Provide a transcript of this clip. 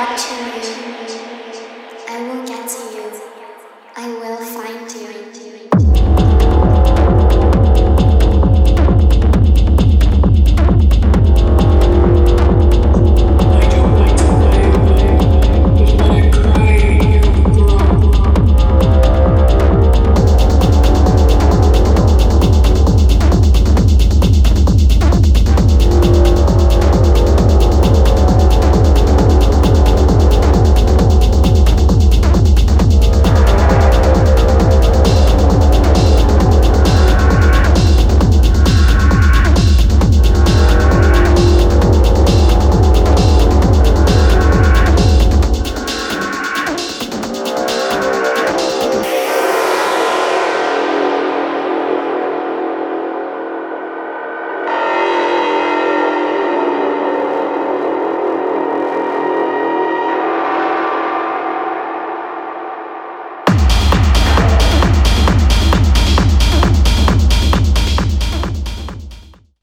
watching